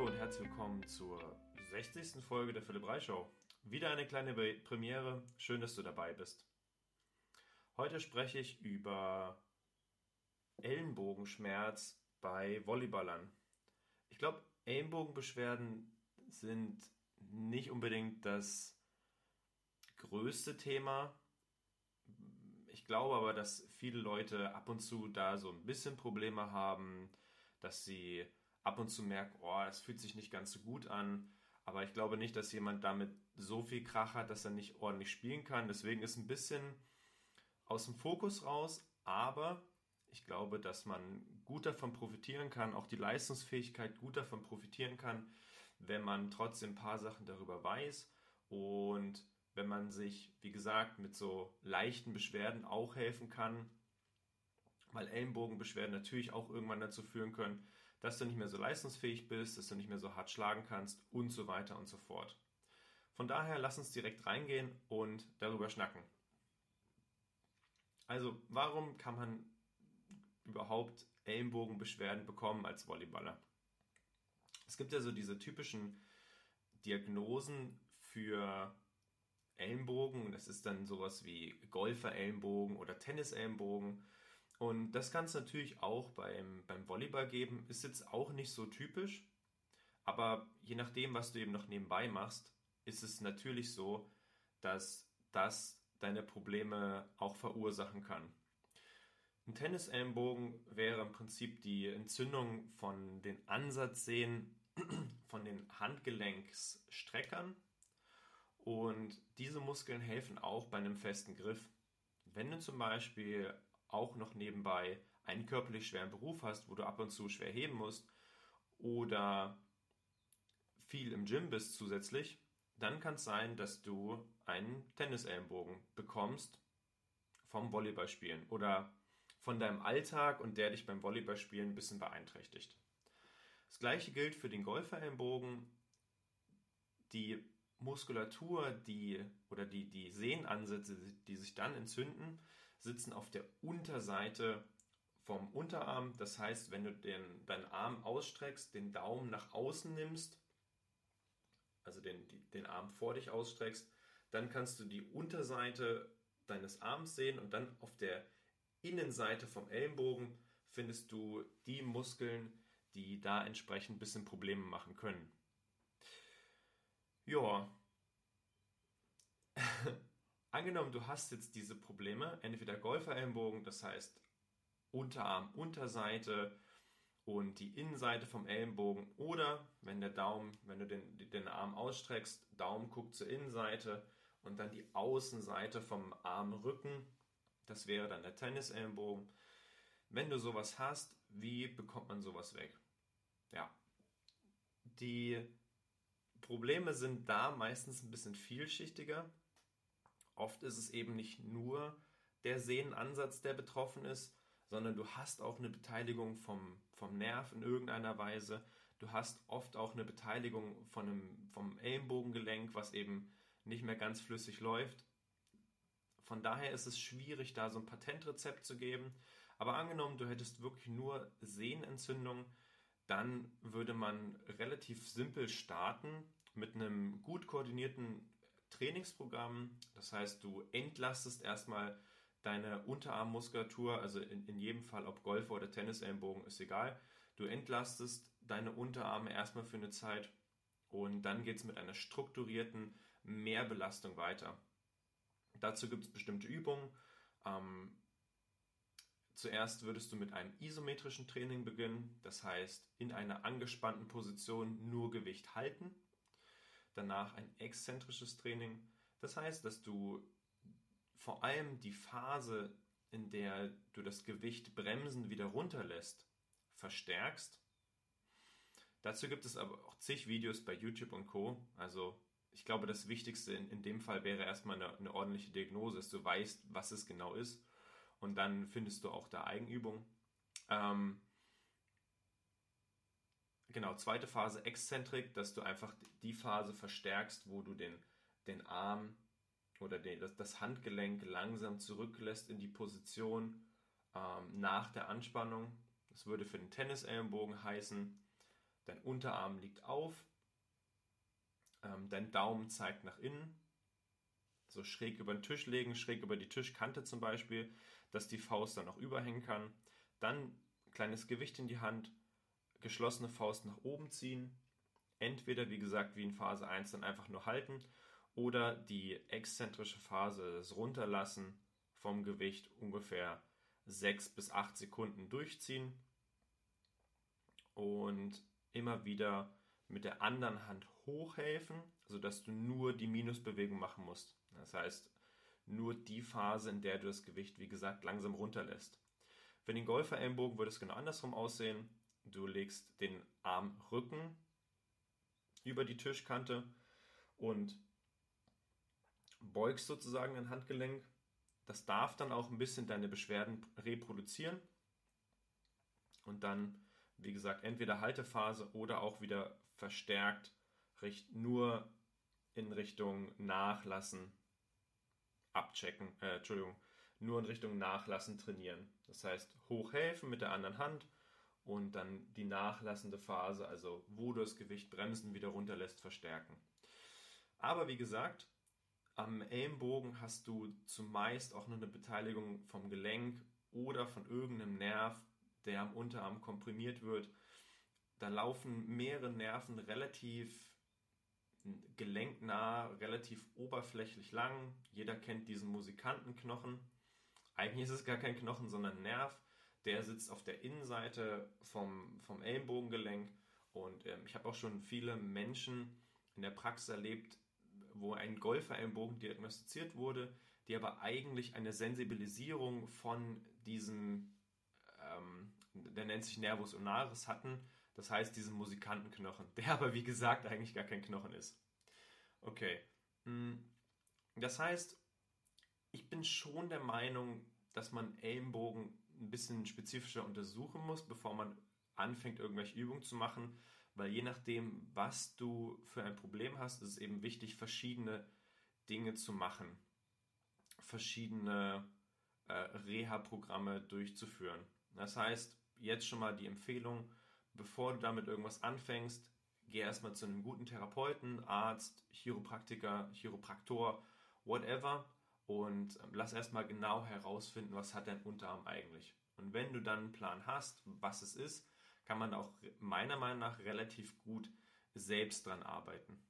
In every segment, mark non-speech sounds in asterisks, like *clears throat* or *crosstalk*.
Hallo und herzlich willkommen zur 60. Folge der Philipp Reich Show. Wieder eine kleine Premiere. Schön, dass du dabei bist. Heute spreche ich über Ellenbogenschmerz bei Volleyballern. Ich glaube, Ellenbogenbeschwerden sind nicht unbedingt das größte Thema. Ich glaube aber, dass viele Leute ab und zu da so ein bisschen Probleme haben, dass sie ab und zu merken, oh, das fühlt sich nicht ganz so gut an. Aber ich glaube nicht, dass jemand damit so viel Krach hat, dass er nicht ordentlich spielen kann. Deswegen ist ein bisschen aus dem Fokus raus. Aber ich glaube, dass man gut davon profitieren kann, auch die Leistungsfähigkeit gut davon profitieren kann, wenn man trotzdem ein paar Sachen darüber weiß und wenn man sich, wie gesagt, mit so leichten Beschwerden auch helfen kann, weil Ellenbogenbeschwerden natürlich auch irgendwann dazu führen können, dass du nicht mehr so leistungsfähig bist, dass du nicht mehr so hart schlagen kannst und so weiter und so fort. Von daher lass uns direkt reingehen und darüber schnacken. Also, warum kann man überhaupt Ellenbogenbeschwerden bekommen als Volleyballer? Es gibt ja so diese typischen Diagnosen für Ellenbogen. Das ist dann sowas wie Golfer-Ellenbogen oder Tennis-Ellenbogen. Und das kann es natürlich auch beim, beim Volleyball geben. Ist jetzt auch nicht so typisch, aber je nachdem, was du eben noch nebenbei machst, ist es natürlich so, dass das deine Probleme auch verursachen kann. Ein Tennisellenbogen wäre im Prinzip die Entzündung von den Ansatzsehnen *clears throat* von den Handgelenksstreckern und diese Muskeln helfen auch bei einem festen Griff. Wenn du zum Beispiel auch noch nebenbei einen körperlich schweren Beruf hast, wo du ab und zu schwer heben musst oder viel im Gym bist zusätzlich, dann kann es sein, dass du einen Tennisellenbogen bekommst vom Volleyballspielen oder von deinem Alltag und der dich beim Volleyballspielen ein bisschen beeinträchtigt. Das gleiche gilt für den Golferellenbogen. Die Muskulatur, die oder die, die Sehnenansätze, die sich dann entzünden, sitzen auf der Unterseite vom Unterarm. Das heißt, wenn du den, deinen Arm ausstreckst, den Daumen nach außen nimmst, also den, den Arm vor dich ausstreckst, dann kannst du die Unterseite deines Arms sehen und dann auf der Innenseite vom Ellenbogen findest du die Muskeln, die da entsprechend ein bisschen Probleme machen können. Ja. *laughs* Angenommen, du hast jetzt diese Probleme, entweder Golferellenbogen, das heißt Unterarm, Unterseite und die Innenseite vom Ellenbogen oder wenn der Daumen, wenn du den, den Arm ausstreckst, Daumen guckt zur Innenseite und dann die Außenseite vom Armrücken, das wäre dann der Tennisellenbogen. Wenn du sowas hast, wie bekommt man sowas weg? Ja, die Probleme sind da meistens ein bisschen vielschichtiger. Oft ist es eben nicht nur der Sehnenansatz, der betroffen ist, sondern du hast auch eine Beteiligung vom, vom Nerv in irgendeiner Weise. Du hast oft auch eine Beteiligung von einem, vom Ellenbogengelenk, was eben nicht mehr ganz flüssig läuft. Von daher ist es schwierig, da so ein Patentrezept zu geben. Aber angenommen, du hättest wirklich nur Sehnenentzündung, dann würde man relativ simpel starten mit einem gut koordinierten Trainingsprogramm. Das heißt, du entlastest erstmal deine Unterarmmuskulatur, also in, in jedem Fall, ob Golfer oder Tennisellenbogen, ist egal. Du entlastest deine Unterarme erstmal für eine Zeit und dann geht es mit einer strukturierten Mehrbelastung weiter. Dazu gibt es bestimmte Übungen. Ähm, Zuerst würdest du mit einem isometrischen Training beginnen, das heißt in einer angespannten Position nur Gewicht halten. Danach ein exzentrisches Training, das heißt, dass du vor allem die Phase, in der du das Gewicht bremsen wieder runterlässt, verstärkst. Dazu gibt es aber auch zig Videos bei YouTube und Co. Also ich glaube, das Wichtigste in, in dem Fall wäre erstmal eine, eine ordentliche Diagnose, dass du weißt, was es genau ist und dann findest du auch da Eigenübung. Ähm, genau, zweite Phase Exzentrik, dass du einfach die Phase verstärkst, wo du den, den Arm oder den, das, Handgelenk langsam zurücklässt in die Position ähm, nach der Anspannung. Das würde für den Tennisellenbogen heißen, Dein Unterarm liegt auf. Ähm, dein Daumen zeigt nach innen. So schräg über den Tisch legen, schräg über die Tischkante zum Beispiel, dass die Faust dann auch überhängen kann. Dann kleines Gewicht in die Hand, geschlossene Faust nach oben ziehen. Entweder, wie gesagt, wie in Phase 1 dann einfach nur halten oder die exzentrische Phase, das Runterlassen vom Gewicht ungefähr 6 bis 8 Sekunden durchziehen und immer wieder mit der anderen Hand hochhelfen, sodass du nur die Minusbewegung machen musst. Das heißt, nur die Phase, in der du das Gewicht, wie gesagt, langsam runterlässt. Für den Golfer-Ellenbogen würde es genau andersrum aussehen. Du legst den Armrücken über die Tischkante und beugst sozusagen dein Handgelenk. Das darf dann auch ein bisschen deine Beschwerden reproduzieren. Und dann, wie gesagt, entweder Haltephase oder auch wieder verstärkt nur in Richtung Nachlassen abchecken, äh, Entschuldigung, nur in Richtung Nachlassen trainieren. Das heißt, hochhelfen mit der anderen Hand und dann die nachlassende Phase, also wo du das Gewicht bremsen wieder runterlässt, verstärken. Aber wie gesagt, am Ellenbogen hast du zumeist auch noch eine Beteiligung vom Gelenk oder von irgendeinem Nerv, der am Unterarm komprimiert wird. Da laufen mehrere Nerven relativ gelenknah, relativ oberflächlich lang. Jeder kennt diesen Musikantenknochen. Eigentlich ist es gar kein Knochen, sondern ein Nerv. Der sitzt auf der Innenseite vom, vom Ellenbogengelenk. Und ähm, ich habe auch schon viele Menschen in der Praxis erlebt, wo ein Golferellenbogen diagnostiziert wurde, die aber eigentlich eine Sensibilisierung von diesem, ähm, der nennt sich Nervus ulnaris hatten, das heißt diesen Musikantenknochen, der aber wie gesagt eigentlich gar kein Knochen ist. Okay. Hm. Das heißt, ich bin schon der Meinung, dass man Ellenbogen ein bisschen spezifischer untersuchen muss, bevor man anfängt, irgendwelche Übungen zu machen, weil je nachdem, was du für ein Problem hast, ist es eben wichtig, verschiedene Dinge zu machen, verschiedene äh, Reha-Programme durchzuführen. Das heißt, jetzt schon mal die Empfehlung, bevor du damit irgendwas anfängst, geh erstmal zu einem guten Therapeuten, Arzt, Chiropraktiker, Chiropraktor, whatever und ähm, lass erstmal genau herausfinden, was hat dein Unterarm eigentlich. Und wenn du dann einen Plan hast, was es ist, kann man auch meiner Meinung nach relativ gut selbst dran arbeiten.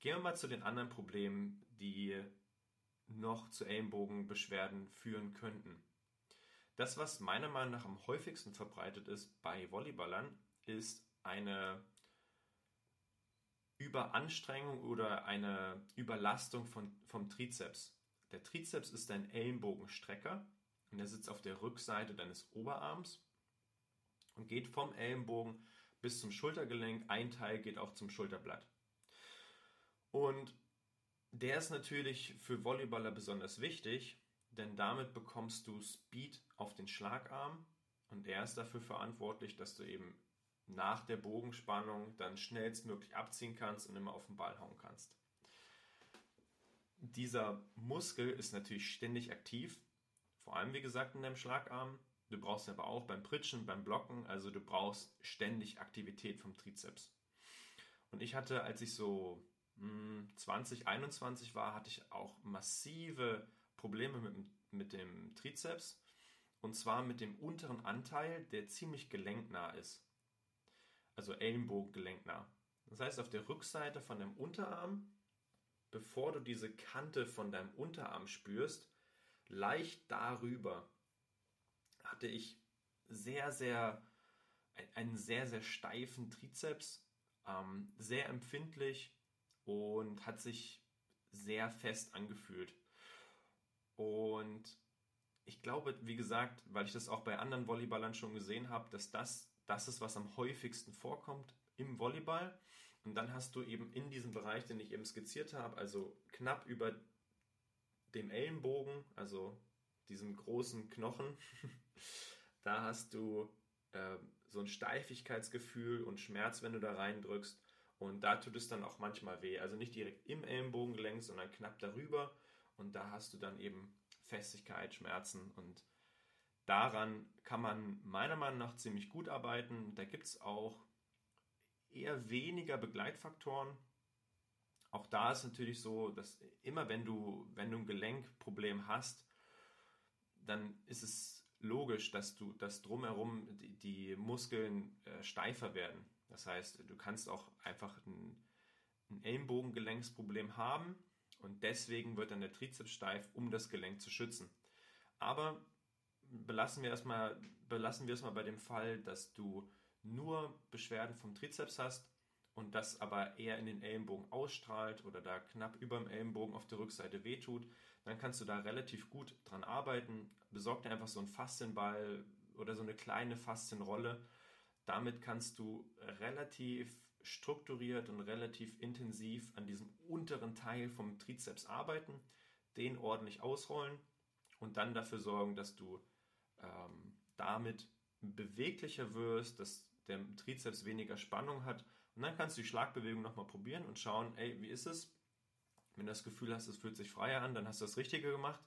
Gehen wir mal zu den anderen Problemen, die noch zu Ellenbogenbeschwerden führen könnten. Das, was meiner Meinung nach am häufigsten verbreitet ist bei Volleyballern, ist eine Überanstrengung oder eine Überlastung von, vom Trizeps. Der Trizeps ist ein Ellenbogenstrecker und der sitzt auf der Rückseite deines Oberarms und geht vom Ellenbogen bis zum Schultergelenk. Ein Teil geht auch zum Schulterblatt. Und der ist natürlich für Volleyballer besonders wichtig, denn damit bekommst du Speed auf den Schlagarm und er ist dafür verantwortlich, dass du eben nach der Bogenspannung dann schnellstmöglich abziehen kannst und immer auf den Ball hauen kannst. Dieser Muskel ist natürlich ständig aktiv, vor allem wie gesagt in deinem Schlagarm. Du brauchst aber auch beim Pritschen, beim Blocken, also du brauchst ständig Aktivität vom Trizeps. Und ich hatte, als ich so 2021 hm, war, hatte ich auch massive Probleme mit, mit dem Trizeps. Und zwar mit dem unteren Anteil, der ziemlich gelenknah ist also Ellenbogengelenknah. Das heißt, auf der Rückseite von dem Unterarm, bevor du diese Kante von deinem Unterarm spürst, leicht darüber hatte ich sehr, sehr, einen sehr, sehr steifen Trizeps, ähm, sehr empfindlich und hat sich sehr fest angefühlt. Und ich glaube, wie gesagt, weil ich das auch bei anderen Volleyballern schon gesehen habe, dass das das ist, was am häufigsten vorkommt im Volleyball. Und dann hast du eben in diesem Bereich, den ich eben skizziert habe, also knapp über dem Ellenbogen, also diesem großen Knochen, *laughs* da hast du äh, so ein Steifigkeitsgefühl und Schmerz, wenn du da reindrückst. Und da tut es dann auch manchmal weh. Also nicht direkt im Ellenbogengelenk, sondern knapp darüber. Und da hast du dann eben Festigkeit, Schmerzen und Daran kann man meiner Meinung nach ziemlich gut arbeiten. Da gibt es auch eher weniger Begleitfaktoren. Auch da ist natürlich so, dass immer wenn du, wenn du ein Gelenkproblem hast, dann ist es logisch, dass du, dass drumherum die, die Muskeln äh, steifer werden. Das heißt, du kannst auch einfach ein, ein Ellenbogengelenksproblem haben und deswegen wird dann der Trizeps steif, um das Gelenk zu schützen. Aber belassen wir erstmal, belassen wir es mal bei dem Fall, dass du nur Beschwerden vom Trizeps hast und das aber eher in den Ellenbogen ausstrahlt oder da knapp über dem Ellenbogen auf der Rückseite wehtut, dann kannst du da relativ gut dran arbeiten. Besorg dir einfach so einen Faszienball oder so eine kleine Faszienrolle. Damit kannst du relativ strukturiert und relativ intensiv an diesem unteren Teil vom Trizeps arbeiten, den ordentlich ausrollen und dann dafür sorgen, dass du ähm, damit beweglicher wirst, dass der Trizeps weniger Spannung hat. Und dann kannst du die Schlagbewegung nochmal probieren und schauen, ey, wie ist es? Wenn du das Gefühl hast, es fühlt sich freier an, dann hast du das Richtige gemacht.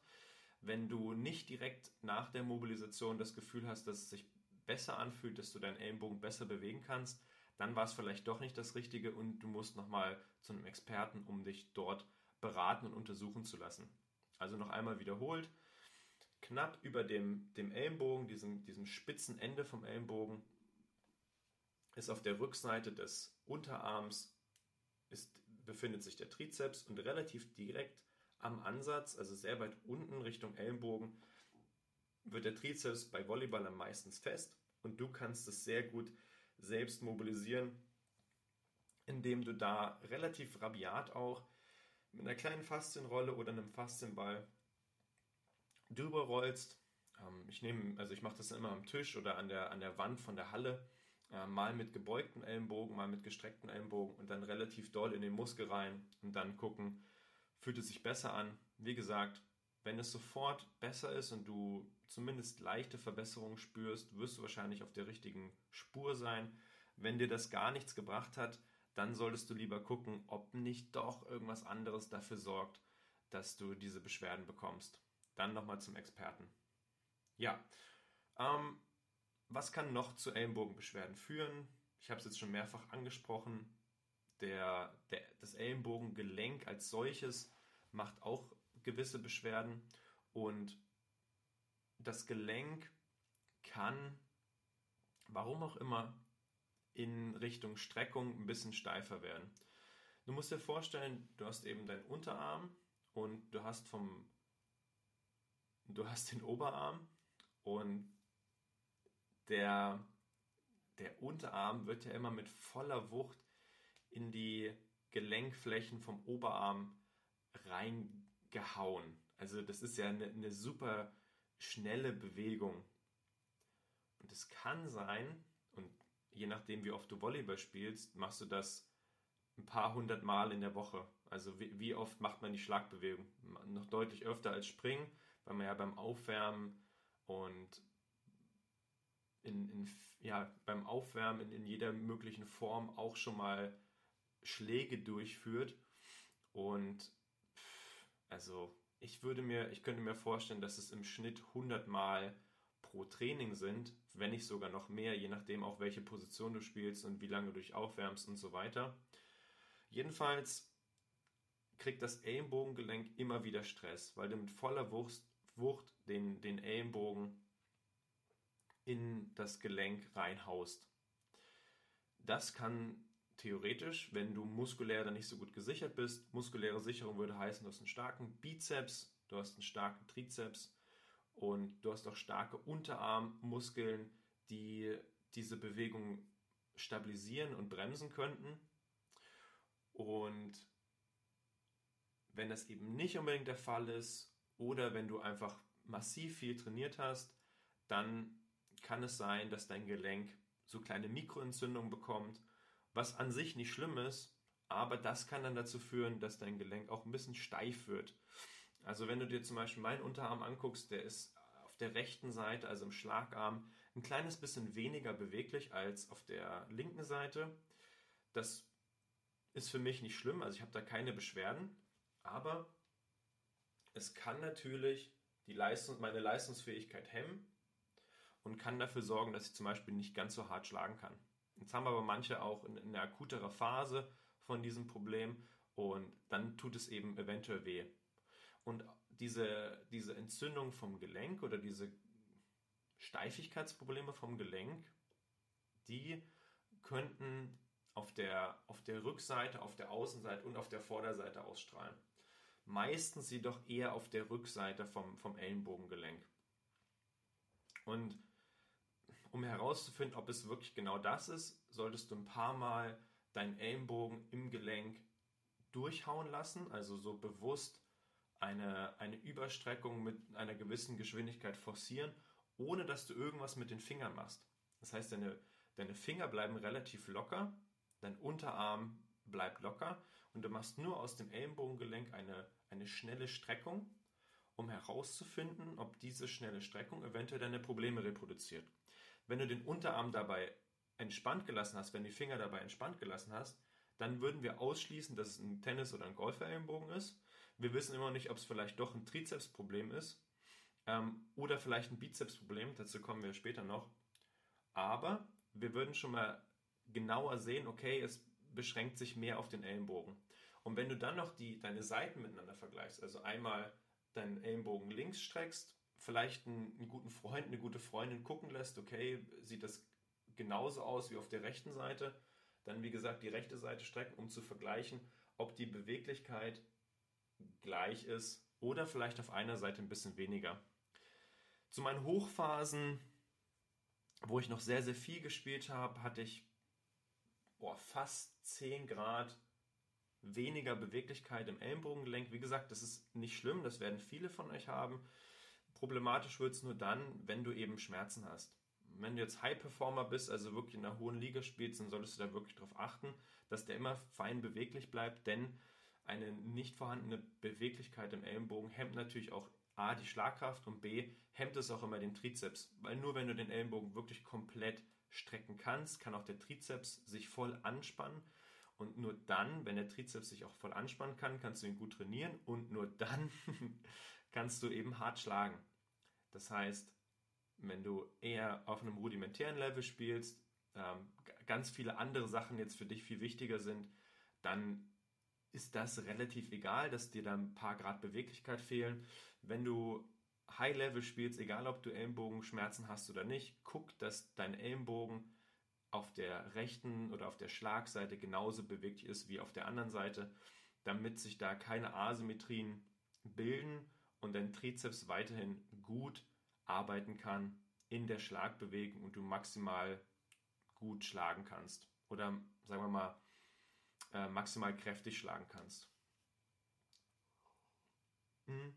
Wenn du nicht direkt nach der Mobilisation das Gefühl hast, dass es sich besser anfühlt, dass du deinen Ellenbogen besser bewegen kannst, dann war es vielleicht doch nicht das Richtige und du musst nochmal zu einem Experten, um dich dort beraten und untersuchen zu lassen. Also noch einmal wiederholt, knapp über dem, dem Ellenbogen, diesem, diesem spitzen Ende vom Ellenbogen, ist auf der Rückseite des Unterarms ist, befindet sich der Trizeps und relativ direkt am Ansatz, also sehr weit unten Richtung Ellenbogen, wird der Trizeps bei Volleyballern meistens fest und du kannst es sehr gut selbst mobilisieren, indem du da relativ rabiat auch mit einer kleinen Faszienrolle oder einem Faszienball drüber rollst. Ähm, ich nehme, also ich mache das immer am Tisch oder an der, an der Wand von der Halle, äh, mal mit gebeugten Ellenbogen, mal mit gestreckten Ellenbogen und dann relativ doll in den Muskel rein und dann gucken, fühlt es sich besser an. Wie gesagt, wenn es sofort besser ist und du zumindest leichte Verbesserungen spürst, wirst du wahrscheinlich auf der richtigen Spur sein. Wenn dir das gar nichts gebracht hat, dann solltest du lieber gucken, ob nicht doch irgendwas anderes dafür sorgt, dass du diese Beschwerden bekommst. Dann nochmal zum Experten. Ja, ähm, was kann noch zu Ellenbogenbeschwerden führen? Ich habe es jetzt schon mehrfach angesprochen. Der, der, das Ellenbogengelenk als solches macht auch gewisse Beschwerden und das Gelenk kann, warum auch immer, in Richtung Streckung ein bisschen steifer werden. Du musst dir vorstellen, du hast eben deinen Unterarm und du hast vom du hast den Oberarm und der der Unterarm wird ja immer mit voller Wucht in die Gelenkflächen vom Oberarm rein gehauen. Also das ist ja eine, eine super schnelle Bewegung. Und es kann sein, und je nachdem, wie oft du Volleyball spielst, machst du das ein paar hundert Mal in der Woche. Also wie, wie oft macht man die Schlagbewegung? Noch deutlich öfter als Springen, weil man ja beim Aufwärmen und in, in, ja, beim Aufwärmen in, in jeder möglichen Form auch schon mal Schläge durchführt. Und also ich würde mir, ich könnte mir vorstellen, dass es im Schnitt 100 Mal pro Training sind, wenn nicht sogar noch mehr, je nachdem auch welche Position du spielst und wie lange du dich aufwärmst und so weiter. Jedenfalls kriegt das Ellenbogengelenk immer wieder Stress, weil du mit voller Wucht, Wucht den, den Ellenbogen in das Gelenk reinhaust. Das kann theoretisch, wenn du muskulär dann nicht so gut gesichert bist, muskuläre Sicherung würde heißen, du hast einen starken Bizeps, du hast einen starken Trizeps und du hast auch starke Unterarmmuskeln, die diese Bewegung stabilisieren und bremsen könnten. Und wenn das eben nicht unbedingt der Fall ist oder wenn du einfach massiv viel trainiert hast, dann kann es sein, dass dein Gelenk so kleine Mikroentzündungen bekommt was an sich nicht schlimm ist, aber das kann dann dazu führen, dass dein Gelenk auch ein bisschen steif wird. Also wenn du dir zum Beispiel meinen Unterarm anguckst, der ist auf der rechten Seite, also im Schlagarm, ein kleines bisschen weniger beweglich als auf der linken Seite. Das ist für mich nicht schlimm, also ich habe da keine Beschwerden, aber es kann natürlich die Leistung, meine Leistungsfähigkeit hemmen und kann dafür sorgen, dass ich zum Beispiel nicht ganz so hart schlagen kann. Jetzt haben aber manche auch in, in einer akutere Phase von diesem Problem und dann tut es eben eventuell weh. Und diese, diese Entzündung vom Gelenk oder diese Steifigkeitsprobleme vom Gelenk, die könnten auf der, auf der Rückseite, auf der Außenseite und auf der Vorderseite ausstrahlen. Meistens jedoch eher auf der Rückseite vom, vom Ellenbogengelenk. Und um herauszufinden, ob es wirklich genau das ist, solltest du ein paar Mal deinen Ellenbogen im Gelenk durchhauen lassen, also so bewusst eine, eine Überstreckung mit einer gewissen Geschwindigkeit forcieren, ohne dass du irgendwas mit den Fingern machst. Das heißt, deine, deine Finger bleiben relativ locker, dein Unterarm bleibt locker und du machst nur aus dem Ellenbogengelenk eine, eine schnelle Streckung, um herauszufinden, ob diese schnelle Streckung eventuell deine Probleme reproduziert. Wenn du den Unterarm dabei entspannt gelassen hast, wenn die Finger dabei entspannt gelassen hast, dann würden wir ausschließen, dass es ein Tennis- oder ein Golferellenbogen ist. Wir wissen immer nicht, ob es vielleicht doch ein Trizepsproblem ist ähm, oder vielleicht ein Bizepsproblem. Dazu kommen wir später noch. Aber wir würden schon mal genauer sehen, okay, es beschränkt sich mehr auf den Ellenbogen. Und wenn du dann noch die, deine Seiten miteinander vergleichst, also einmal deinen Ellenbogen links streckst, vielleicht einen, einen guten Freund, eine gute Freundin gucken lässt, okay, sieht das genauso aus wie auf der rechten Seite, dann wie gesagt die rechte Seite strecken, um zu vergleichen, ob die Beweglichkeit gleich ist oder vielleicht auf einer Seite ein bisschen weniger. Zu meinen Hochphasen, wo ich noch sehr, sehr viel gespielt habe, hatte ich boah, fast 10 Grad weniger Beweglichkeit im Ellenbogengelenk. Wie gesagt, das ist nicht schlimm, das werden viele von euch haben. Problematisch wird es nur dann, wenn du eben Schmerzen hast. Wenn du jetzt High Performer bist, also wirklich in einer hohen Liga spielst, dann solltest du da wirklich darauf achten, dass der immer fein beweglich bleibt, denn eine nicht vorhandene Beweglichkeit im Ellenbogen hemmt natürlich auch A, die Schlagkraft und B, hemmt es auch immer den Trizeps. Weil nur wenn du den Ellenbogen wirklich komplett strecken kannst, kann auch der Trizeps sich voll anspannen. Und nur dann, wenn der Trizeps sich auch voll anspannen kann, kannst du ihn gut trainieren und nur dann *laughs* kannst du eben hart schlagen. Das heißt, wenn du eher auf einem rudimentären Level spielst, ähm, ganz viele andere Sachen jetzt für dich viel wichtiger sind, dann ist das relativ egal, dass dir da ein paar Grad Beweglichkeit fehlen. Wenn du High Level spielst, egal ob du Ellenbogenschmerzen hast oder nicht, guck, dass dein Ellenbogen auf der rechten oder auf der Schlagseite genauso beweglich ist wie auf der anderen Seite, damit sich da keine Asymmetrien bilden und dein Trizeps weiterhin gut arbeiten kann in der Schlagbewegung und du maximal gut schlagen kannst. Oder sagen wir mal, äh, maximal kräftig schlagen kannst. Mhm.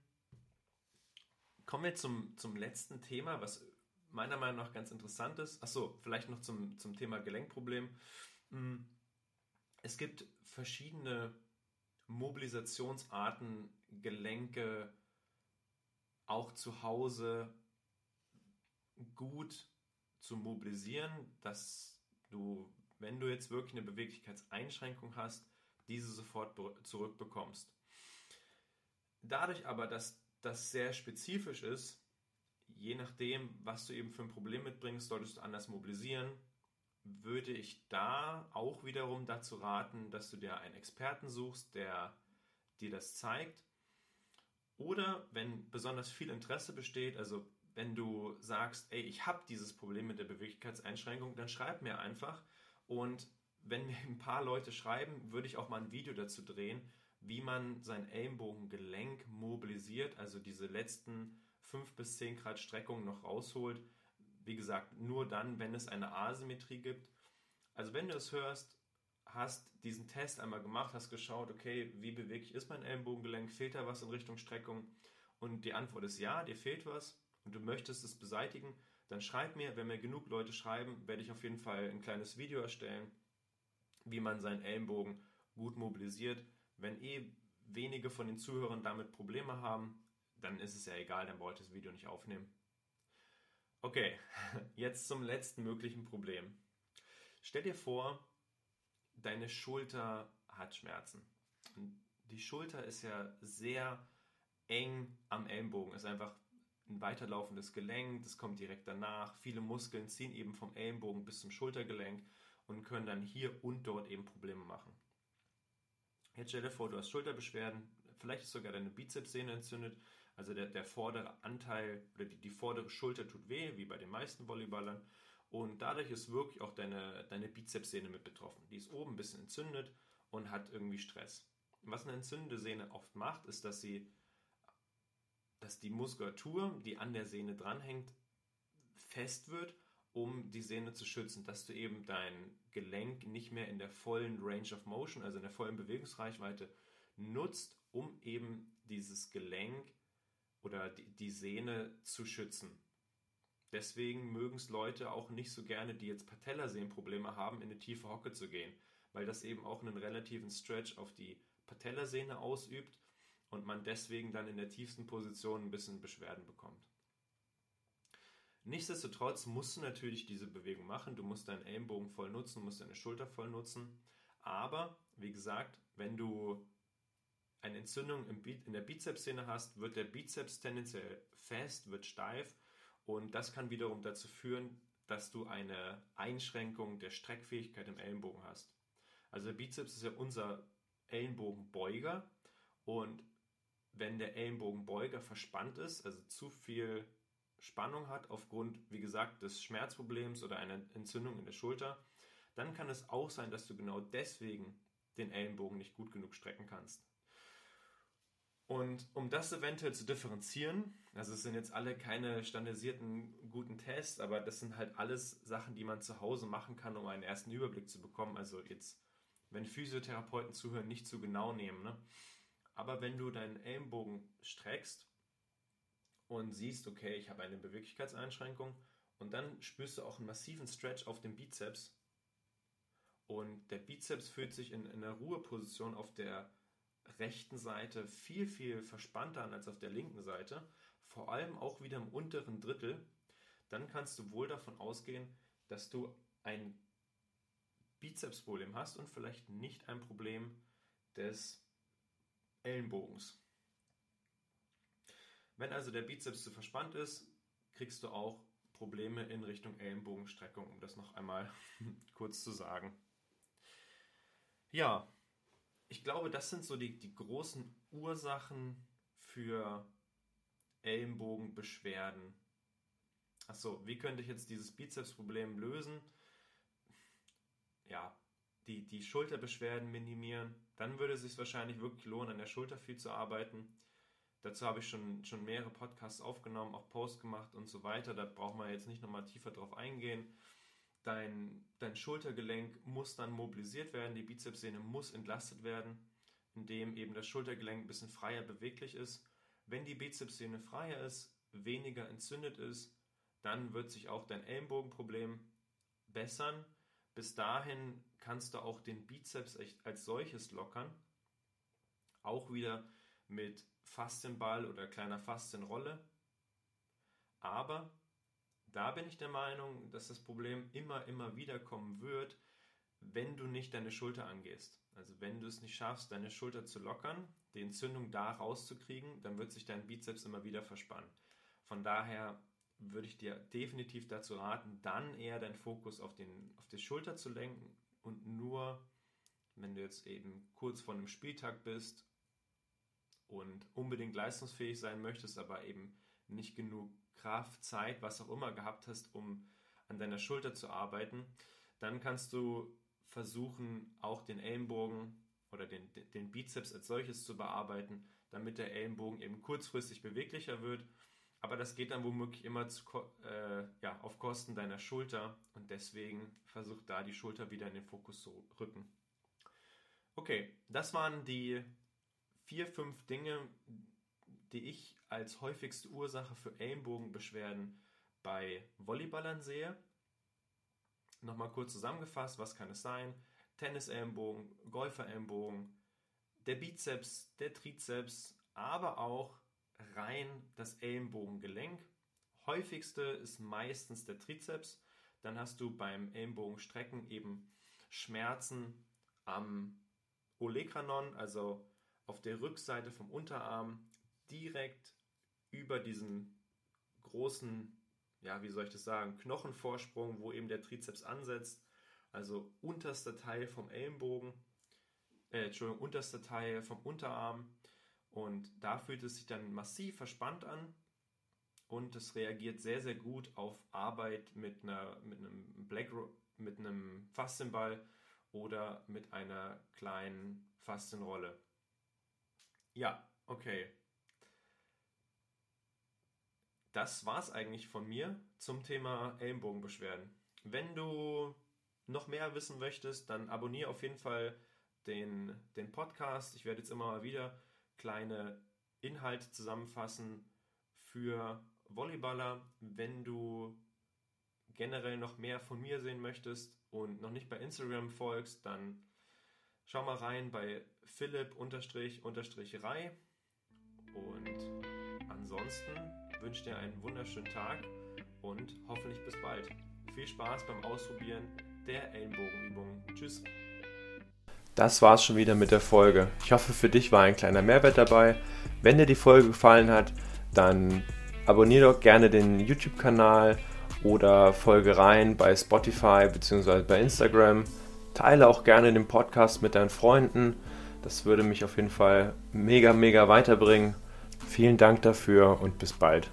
Kommen wir zum, zum letzten Thema, was meiner Meinung nach ganz interessant ist. Achso, vielleicht noch zum, zum Thema Gelenkproblem. Mhm. Es gibt verschiedene Mobilisationsarten, Gelenke auch zu Hause gut zu mobilisieren, dass du wenn du jetzt wirklich eine Beweglichkeitseinschränkung hast, diese sofort zurückbekommst. Dadurch aber, dass das sehr spezifisch ist, je nachdem, was du eben für ein Problem mitbringst, solltest du anders mobilisieren, würde ich da auch wiederum dazu raten, dass du dir einen Experten suchst, der dir das zeigt. Oder wenn besonders viel Interesse besteht, also wenn du sagst, ey, ich habe dieses Problem mit der Beweglichkeitseinschränkung, dann schreib mir einfach und wenn mir ein paar Leute schreiben, würde ich auch mal ein Video dazu drehen, wie man sein Ellenbogengelenk mobilisiert, also diese letzten 5 bis 10 Grad Streckung noch rausholt. Wie gesagt, nur dann, wenn es eine Asymmetrie gibt. Also wenn du es hörst, hast diesen Test einmal gemacht, hast geschaut, okay, wie beweglich ist mein Ellenbogengelenk, fehlt da was in Richtung Streckung? Und die Antwort ist ja, dir fehlt was und du möchtest es beseitigen, dann schreib mir, wenn mir genug Leute schreiben, werde ich auf jeden Fall ein kleines Video erstellen, wie man seinen Ellenbogen gut mobilisiert. Wenn eh wenige von den Zuhörern damit Probleme haben, dann ist es ja egal, dann brauche ich das Video nicht aufnehmen. Okay, *laughs* jetzt zum letzten möglichen Problem. Stell dir vor, deine Schulter hat Schmerzen. Und die Schulter ist ja sehr eng am Ellenbogen, ist einfach ein weiterlaufendes Gelenk, das kommt direkt danach. Viele Muskeln ziehen eben vom Ellenbogen bis zum Schultergelenk und können dann hier und dort eben Probleme machen. Jetzt stell dir vor, du hast Schulterbeschwerden, vielleicht ist sogar deine Bizepssehne entzündet, also der, der vordere Anteil oder die, die vordere Schulter tut weh, wie bei den meisten Volleyballern. Und dadurch ist wirklich auch deine, deine Bizepssehne mit betroffen. Die ist oben ein bisschen entzündet und hat irgendwie Stress. Was eine entzündete Sehne oft macht, ist, dass sie, dass die Muskulatur, die an der Sehne dranhängt, fest wird, um die Sehne zu schützen, dass du eben dein Gelenk nicht mehr in der vollen Range of Motion, also in der vollen Bewegungsreichweite nutzt, um eben dieses Gelenk oder die, Sehne zu schützen. Deswegen mögen es Leute auch nicht so gerne, die jetzt Patellasehnenprobleme haben, in eine tiefe Hocke zu gehen, weil das eben auch einen relativen Stretch auf die Patellasehne ausübt und man deswegen dann in der tiefsten Position ein bisschen Beschwerden bekommt. Nichtsdestotrotz musst du natürlich diese Bewegung machen. Du musst deinen Ellenbogen voll nutzen, musst deine Schulter voll nutzen. Aber wie gesagt, wenn du eine Entzündung in der Bizepssehne hast, wird der Bizeps tendenziell fest, wird steif und das kann wiederum dazu führen, dass du eine Einschränkung der Streckfähigkeit im Ellenbogen hast. Also der Bizeps ist ja unser Ellenbogenbeuger und wenn der Ellenbogenbeuger verspannt ist, also zu viel Spannung hat aufgrund, wie gesagt, des Schmerzproblems oder einer Entzündung in der Schulter, dann kann es auch sein, dass du genau deswegen den Ellenbogen nicht gut genug strecken kannst. Und um das eventuell zu differenzieren, also es sind jetzt alle keine standardisierten guten Tests, aber das sind halt alles Sachen, die man zu Hause machen kann, um einen ersten Überblick zu bekommen. Also jetzt, wenn Physiotherapeuten zuhören, nicht zu genau nehmen. Ne? Aber wenn du deinen Ellenbogen streckst und siehst, okay, ich habe eine Beweglichkeitseinschränkung. Und dann spürst du auch einen massiven Stretch auf dem Bizeps. Und der Bizeps fühlt sich in, in einer Ruheposition auf der rechten Seite viel, viel verspannter an als auf der linken Seite, vor allem auch wieder im unteren Drittel, dann kannst du wohl davon ausgehen, dass du ein Bizepsproblem hast und vielleicht nicht ein Problem des Ellenbogens. Wenn also der Bizeps zu verspannt ist, kriegst du auch Probleme in Richtung Ellenbogenstreckung, um das noch einmal *laughs* kurz zu sagen. Ja, ich glaube, das sind so die, die großen Ursachen für Ellenbogenbeschwerden. Achso, wie könnte ich jetzt dieses Bizepsproblem lösen? Ja, die, die Schulterbeschwerden minimieren. Dann würde es sich wahrscheinlich wirklich lohnen, an der Schulter viel zu arbeiten. Dazu habe ich schon, schon mehrere Podcasts aufgenommen, auch Posts gemacht und so weiter. Da braucht man jetzt nicht nochmal tiefer drauf eingehen. Dein, dein Schultergelenk muss dann mobilisiert werden, die Bizepssehne muss entlastet werden, indem eben das Schultergelenk ein bisschen freier beweglich ist. Wenn die Bizepssehne freier ist, weniger entzündet ist, dann wird sich auch dein Ellenbogenproblem bessern. Bis dahin kannst du auch den Bizeps als solches lockern. Auch wieder mit Faszienball oder kleiner Faszienrolle. Aber da bin ich der Meinung, dass das Problem immer, immer wieder kommen wird, wenn du nicht deine Schulter angehst. Also wenn du es nicht schaffst, deine Schulter zu lockern, die Entzündung da rauszukriegen, dann wird sich dein Bizeps immer wieder verspannen. Von daher würde ich dir definitiv dazu raten, dann eher deinen Fokus auf, den, auf die Schulter zu lenken und nur, wenn du jetzt eben kurz vor einem Spieltag bist und unbedingt leistungsfähig sein möchtest, aber eben nicht genug Kraft, Zeit, was auch immer gehabt hast, um an deiner Schulter zu arbeiten, dann kannst du versuchen, auch den Ellenbogen oder den, den Bizeps als solches zu bearbeiten, damit der Ellenbogen eben kurzfristig beweglicher wird. Aber das geht dann womöglich immer zu, äh, ja, auf Kosten deiner Schulter und deswegen versuch da die Schulter wieder in den Fokus zu rücken. Okay, das waren die vier, fünf Dinge, die ich als häufigste Ursache für Ellenbogenbeschwerden bei Volleyballern sehe. Nochmal kurz zusammengefasst, was kann es sein? Tennisellenbogen, Golferellenbogen, der Bizeps, der Trizeps, aber auch rein das Ellenbogengelenk. Häufigste ist meistens der Trizeps. Dann hast du beim Ellenbogenstrecken eben Schmerzen am Olecranon, also auf der Rückseite vom Unterarm, direkt über diesen großen, ja, wie soll ich das sagen, Knochenvorsprung, wo eben der Trizeps ansetzt. also unterster Teil vom Ellenbogen, äh, Entschuldigung, unterster Teil vom Unterarm. Und da fühlt es sich dann massiv verspannt an und es reagiert sehr, sehr gut auf Arbeit mit, einer, mit einem Black mit einem Faszienball oder mit einer kleinen Faszienrolle. Ja, okay. Das war's eigentlich von mir zum Thema Ellenbogenbeschwerden. Wenn du noch mehr wissen möchtest, dann abonniere auf jeden Fall den, den Podcast. Ich werde jetzt immer mal wieder kleine Inhalte zusammenfassen für Volleyballer. Wenn du generell noch mehr von mir sehen möchtest und noch nicht bei Instagram folgst, dann schau mal rein bei philipp-rei. Und ansonsten wünsche dir einen wunderschönen Tag und hoffentlich bis bald. Viel Spaß beim Ausprobieren der Ellenbogenübungen. Tschüss. Das war's schon wieder mit der Folge. Ich hoffe, für dich war ein kleiner Mehrwert dabei. Wenn dir die Folge gefallen hat, dann abonniere doch gerne den YouTube-Kanal oder folge rein bei Spotify bzw. bei Instagram. Teile auch gerne den Podcast mit deinen Freunden. Das würde mich auf jeden Fall mega, mega weiterbringen. Vielen Dank dafür und bis bald.